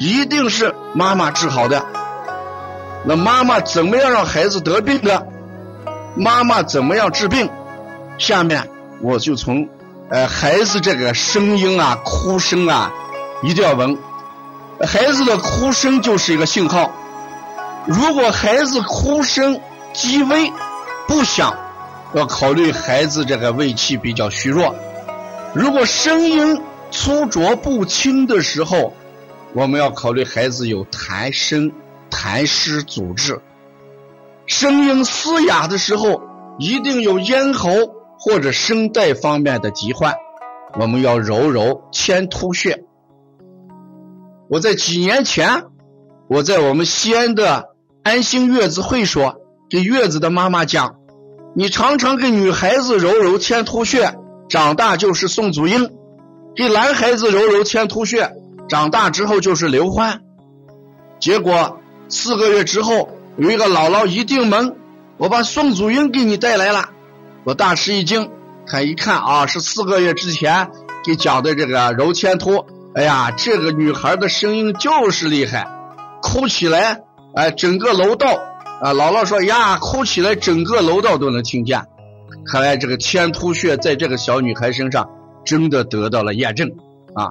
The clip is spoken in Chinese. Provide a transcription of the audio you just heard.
一定是妈妈治好的。那妈妈怎么样让孩子得病的？妈妈怎么样治病？下面我就从呃孩子这个声音啊、哭声啊，一定要闻。孩子的哭声就是一个信号。如果孩子哭声极微、不响。要考虑孩子这个胃气比较虚弱，如果声音粗浊不清的时候，我们要考虑孩子有痰声、痰湿阻滞；声音嘶哑的时候，一定有咽喉或者声带方面的疾患，我们要揉揉前突穴。我在几年前，我在我们西安的安心月子会所给月子的妈妈讲。你常常给女孩子揉揉前突穴，长大就是宋祖英；给男孩子揉揉前突穴，长大之后就是刘欢。结果四个月之后，有一个姥姥一进门，我把宋祖英给你带来了，我大吃一惊。他一看啊，是四个月之前给讲的这个揉前突。哎呀，这个女孩的声音就是厉害，哭起来，哎，整个楼道。啊，姥姥说呀，哭起来整个楼道都能听见。看来这个天突穴在这个小女孩身上真的得到了验证啊。